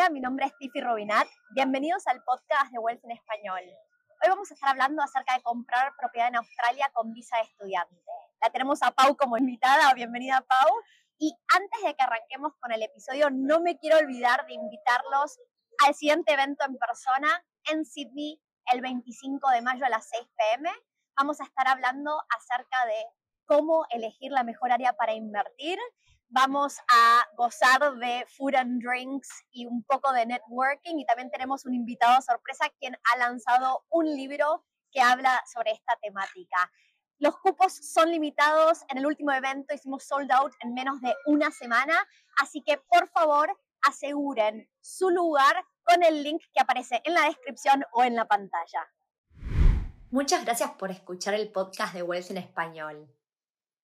Hola, mi nombre es Tiffy Robinat. Bienvenidos al podcast de Wealth en Español. Hoy vamos a estar hablando acerca de comprar propiedad en Australia con visa de estudiante. La tenemos a Pau como invitada. Bienvenida, Pau. Y antes de que arranquemos con el episodio, no me quiero olvidar de invitarlos al siguiente evento en persona en Sydney el 25 de mayo a las 6 pm. Vamos a estar hablando acerca de cómo elegir la mejor área para invertir vamos a gozar de food and drinks y un poco de networking y también tenemos un invitado sorpresa quien ha lanzado un libro que habla sobre esta temática. Los cupos son limitados, en el último evento hicimos sold out en menos de una semana, así que por favor aseguren su lugar con el link que aparece en la descripción o en la pantalla. Muchas gracias por escuchar el podcast de Wealth en español.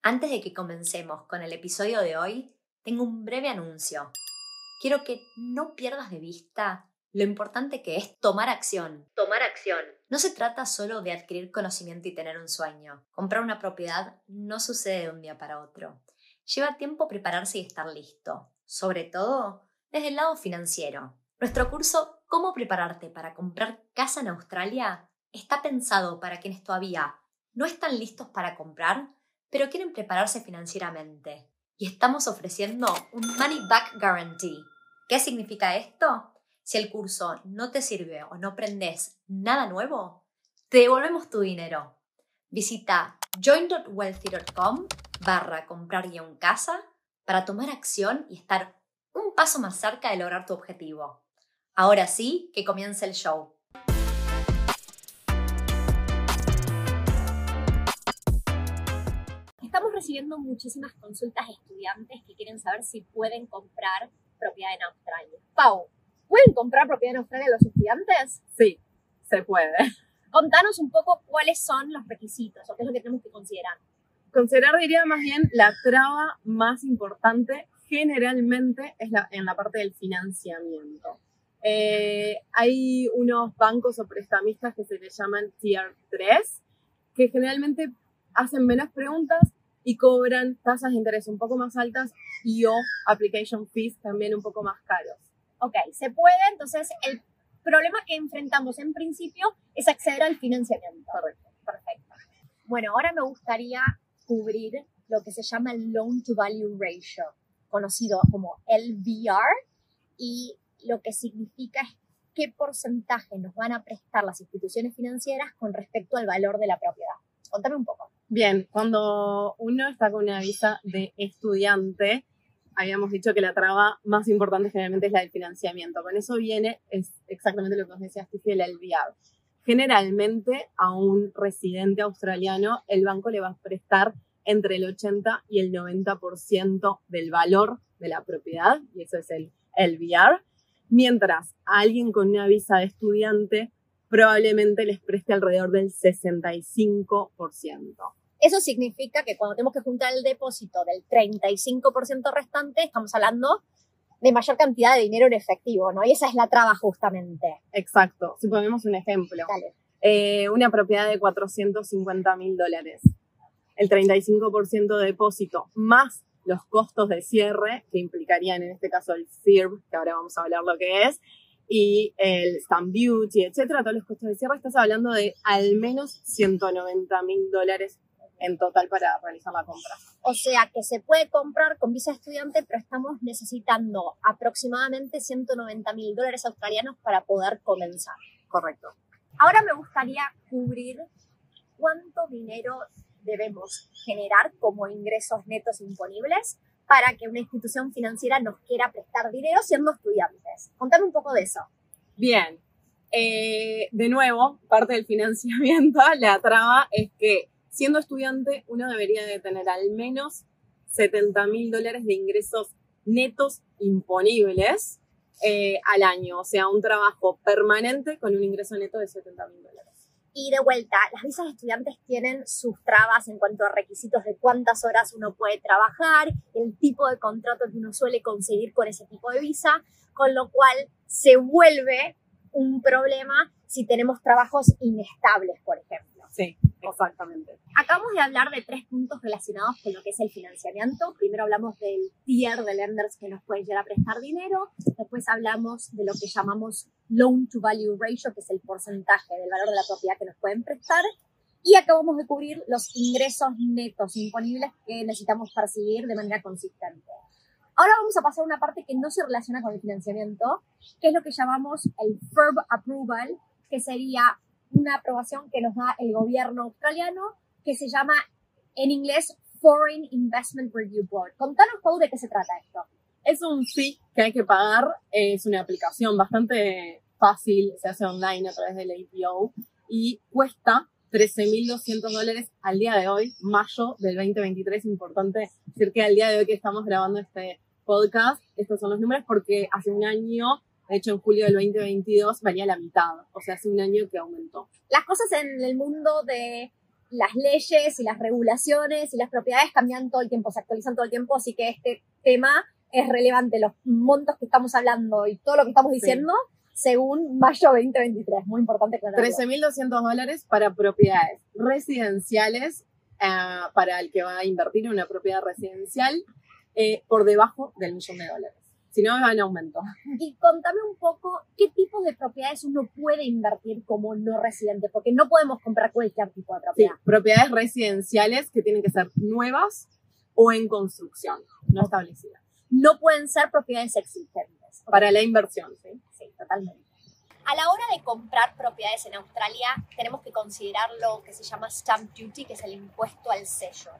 Antes de que comencemos con el episodio de hoy, tengo un breve anuncio. Quiero que no pierdas de vista lo importante que es tomar acción. Tomar acción. No se trata solo de adquirir conocimiento y tener un sueño. Comprar una propiedad no sucede de un día para otro. Lleva tiempo prepararse y estar listo, sobre todo desde el lado financiero. Nuestro curso Cómo prepararte para comprar casa en Australia está pensado para quienes todavía no están listos para comprar pero quieren prepararse financieramente. Y estamos ofreciendo un Money Back Guarantee. ¿Qué significa esto? Si el curso no te sirve o no aprendes nada nuevo, te devolvemos tu dinero. Visita join.wealthy.com barra comprar guion casa para tomar acción y estar un paso más cerca de lograr tu objetivo. Ahora sí, que comience el show. Recibiendo muchísimas consultas de estudiantes que quieren saber si pueden comprar propiedad en Australia. Pau, ¿pueden comprar propiedad en Australia los estudiantes? Sí, se puede. Contanos un poco cuáles son los requisitos o qué es lo que tenemos que considerar. Considerar, diría más bien, la traba más importante generalmente es la, en la parte del financiamiento. Eh, hay unos bancos o prestamistas que se les llaman Tier 3, que generalmente hacen menos preguntas y cobran tasas de interés un poco más altas y o application fees también un poco más caros. Ok, se puede, entonces el problema que enfrentamos en principio es acceder al financiamiento. Correcto. Perfecto. Bueno, ahora me gustaría cubrir lo que se llama el Loan to Value Ratio, conocido como LVR, y lo que significa es qué porcentaje nos van a prestar las instituciones financieras con respecto al valor de la propiedad. Contame un poco. Bien, cuando uno está con una visa de estudiante, habíamos dicho que la traba más importante generalmente es la del financiamiento. Con eso viene es exactamente lo que nos decía Steve, el LVR. Generalmente a un residente australiano el banco le va a prestar entre el 80 y el 90% del valor de la propiedad, y eso es el LVR, mientras a alguien con una visa de estudiante probablemente les preste alrededor del 65%. Eso significa que cuando tenemos que juntar el depósito del 35% restante, estamos hablando de mayor cantidad de dinero en efectivo, ¿no? Y esa es la traba justamente. Exacto. Si ponemos un ejemplo. Eh, una propiedad de 450 mil dólares. El 35% de depósito más los costos de cierre, que implicarían en este caso el FIRB, que ahora vamos a hablar lo que es, y el stamp duty, etcétera, todos los costos de cierre, estás hablando de al menos 190 mil dólares en total para realizar la compra. O sea que se puede comprar con visa estudiante, pero estamos necesitando aproximadamente 190 mil dólares australianos para poder comenzar. Correcto. Ahora me gustaría cubrir cuánto dinero debemos generar como ingresos netos imponibles para que una institución financiera nos quiera prestar dinero siendo estudiantes. Contame un poco de eso. Bien. Eh, de nuevo, parte del financiamiento, la traba es que siendo estudiante uno debería de tener al menos 70 mil dólares de ingresos netos imponibles eh, al año, o sea, un trabajo permanente con un ingreso neto de 70 mil dólares. Y de vuelta, las visas de estudiantes tienen sus trabas en cuanto a requisitos de cuántas horas uno puede trabajar, el tipo de contrato que uno suele conseguir con ese tipo de visa, con lo cual se vuelve un problema si tenemos trabajos inestables, por ejemplo. Sí, Exactamente. Acabamos de hablar de tres puntos relacionados con lo que es el financiamiento. Primero hablamos del tier de lenders que nos pueden llegar a prestar dinero. Después hablamos de lo que llamamos loan to value ratio, que es el porcentaje del valor de la propiedad que nos pueden prestar. Y acabamos de cubrir los ingresos netos imponibles que necesitamos percibir de manera consistente. Ahora vamos a pasar a una parte que no se relaciona con el financiamiento, que es lo que llamamos el FERB approval, que sería una aprobación que nos da el gobierno australiano, que se llama en inglés Foreign Investment Review Board. Contanos, Pau, de qué se trata esto. Es un fee que hay que pagar, es una aplicación bastante fácil, se hace online a través del APO y cuesta 13.200 dólares al día de hoy, mayo del 2023. Importante decir que al día de hoy que estamos grabando este podcast, estos son los números porque hace un año, de hecho en julio del 2022, valía la mitad, o sea, hace un año que aumentó. Las cosas en el mundo de las leyes y las regulaciones y las propiedades cambian todo el tiempo, se actualizan todo el tiempo, así que este tema es relevante, los montos que estamos hablando y todo lo que estamos diciendo. Según mayo 2023, muy importante aclararlo. 13.200 dólares para propiedades residenciales, eh, para el que va a invertir en una propiedad residencial, eh, por debajo del millón de dólares. Si no, va en aumento. Y contame un poco qué tipos de propiedades uno puede invertir como no residente, porque no podemos comprar cualquier tipo de propiedad. Sí, propiedades residenciales que tienen que ser nuevas o en construcción, no establecidas. No pueden ser propiedades existentes. Para la inversión, sí. Sí, totalmente. A la hora de comprar propiedades en Australia, tenemos que considerar lo que se llama stamp duty, que es el impuesto al sello.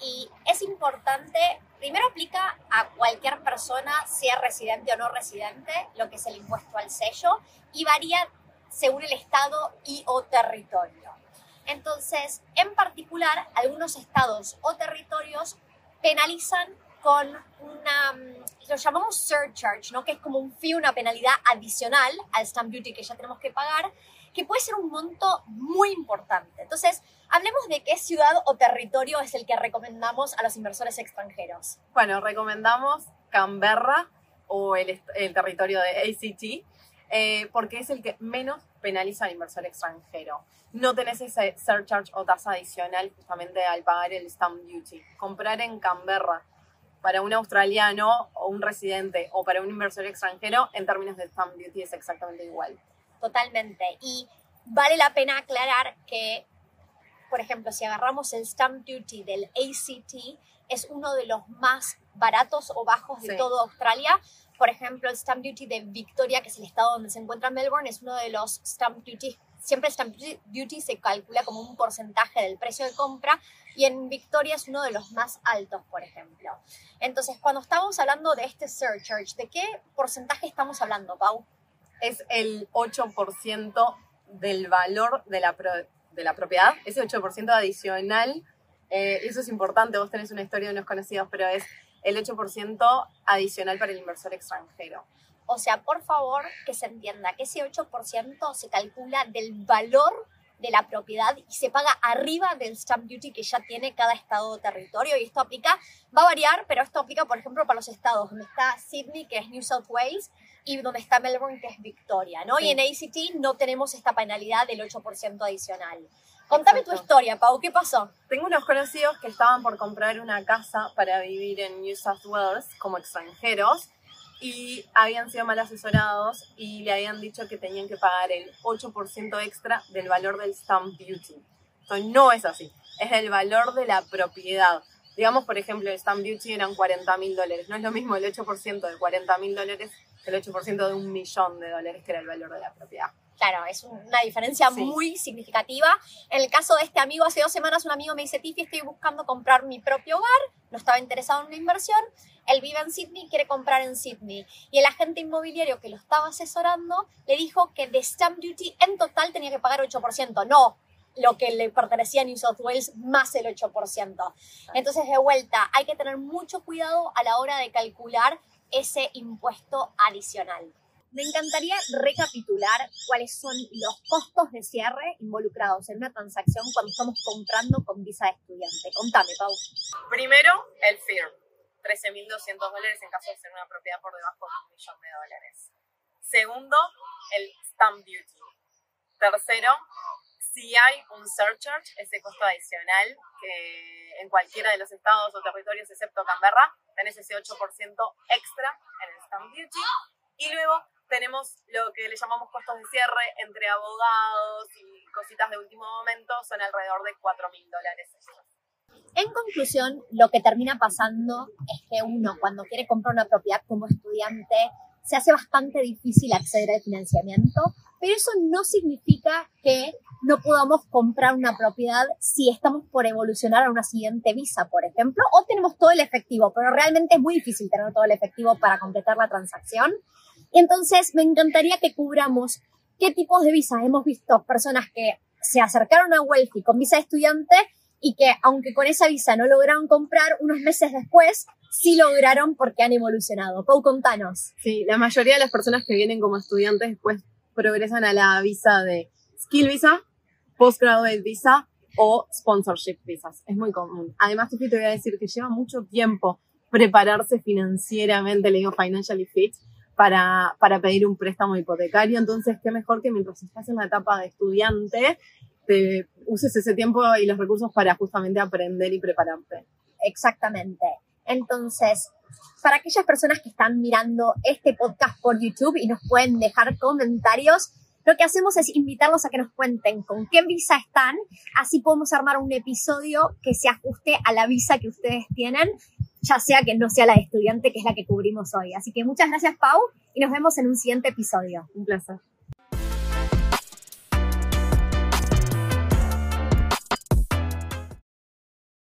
Y es importante Primero aplica a cualquier persona, sea residente o no residente, lo que es el impuesto al sello, y varía según el estado y o territorio. Entonces, en particular, algunos estados o territorios penalizan con una, mm, lo llamamos surcharge, ¿no? que es como un fee, una penalidad adicional al stamp duty que ya tenemos que pagar, que puede ser un monto muy importante. Entonces, Hablemos de qué ciudad o territorio es el que recomendamos a los inversores extranjeros. Bueno, recomendamos Canberra o el, territorio de ACT, eh, porque es el que menos penaliza al inversor extranjero. No tenés ese surcharge o tasa adicional justamente al pagar el stamp duty. Comprar en Canberra para un australiano o un residente o para un inversor extranjero en términos de stamp duty es exactamente igual. Totalmente. Y vale la pena aclarar que por ejemplo, si agarramos el stamp duty del ACT, es uno de los más baratos o bajos de toda Australia. Por ejemplo, el stamp duty de Victoria, que es el estado donde se encuentra Melbourne, es uno de los stamp duty. Siempre el stamp duty se calcula como un porcentaje del precio de compra y en Victoria es uno de los más altos, por ejemplo. Entonces, cuando estamos hablando de este surcharge, ¿de qué porcentaje estamos hablando, Pau? Es el 8% del valor de la, de la propiedad, ese 8% adicional, eh, eso es importante, vos tenés una historia de unos conocidos, pero es el 8% adicional para el inversor extranjero. O sea, por favor, que se entienda que ese 8% se calcula del valor de la propiedad y se paga arriba del stamp duty que ya tiene cada estado o territorio. Y esto aplica, va a variar, pero esto aplica, por ejemplo, para los estados donde está Sydney, que es New South Wales, y donde está Melbourne, que es Victoria, ¿no? Y en ACT no tenemos esta penalidad del 8% adicional. Contame tu historia, Pau, ¿qué pasó? Tengo unos conocidos que estaban por comprar una casa para vivir en New South Wales como extranjeros y habían sido mal asesorados y le habían dicho que tenían que pagar el 8% extra del valor del stamp duty. Entonces no es así, es el valor de la propiedad. Digamos, por ejemplo, el stamp duty eran 40 mil dólares. No es lo mismo el 8% de 40 mil dólares el 8% de un millón de dólares, que era el valor de la propiedad. Claro, es una diferencia muy significativa. En el caso de este amigo, hace dos semanas un amigo me dice, Tiffy, estoy buscando comprar mi propio hogar, no estaba interesado en una inversión, él vive en Sydney, quiere comprar en Sydney. Y el agente inmobiliario que lo estaba asesorando le dijo que de stamp duty en total tenía que pagar 8%, no lo que le pertenecía a New South Wales más el 8%. Entonces, de vuelta, hay que tener mucho cuidado a la hora de calcular ese impuesto adicional. Me encantaría recapitular cuáles son los costos de cierre involucrados en una transacción cuando estamos comprando con visa de estudiante. Contame, Pau. Primero, el FIR, 13.200 dólares en caso de ser una propiedad por debajo de un millón de dólares. Segundo, el stamp duty. Tercero, Si hay un surcharge, ese costo adicional, que en cualquiera de los estados o territorios excepto Canberra, tenés ese 8% extra en el stamp duty. Y luego tenemos lo que le llamamos costos de cierre entre abogados y cositas de último momento, son alrededor de 4 mil dólares En conclusión, lo que termina pasando es que uno, cuando quiere comprar una propiedad como estudiante, se hace bastante difícil acceder al financiamiento, pero eso no significa que no podamos comprar una propiedad si estamos por evolucionar a una siguiente visa, por ejemplo, o tenemos todo el efectivo, pero realmente es muy difícil tener todo el efectivo para completar la transacción. Entonces, me encantaría que cubramos qué tipos de visas hemos visto personas que se acercaron a Wealthy con visa de estudiante y que aunque con esa visa no lograron comprar, unos meses después sí lograron porque han evolucionado. Pau, contanos. Sí, la mayoría de las personas que vienen como estudiantes después progresan a la visa de Skill Visa, Postgraduate Visa o Sponsorship Visas. Es muy común. Además, te voy a decir que lleva mucho tiempo prepararse financieramente, le digo financially fit, para, para pedir un préstamo hipotecario. Entonces, qué mejor que mientras estás en la etapa de estudiante, te uses ese tiempo y los recursos para justamente aprender y prepararte. Exactamente. Entonces, para aquellas personas que están mirando este podcast por YouTube y nos pueden dejar comentarios, lo que hacemos es invitarlos a que nos cuenten con qué visa están, así podemos armar un episodio que se ajuste a la visa que ustedes tienen ya sea que no sea la de estudiante, que es la que cubrimos hoy. Así que muchas gracias, Pau, y nos vemos en un siguiente episodio. Un placer.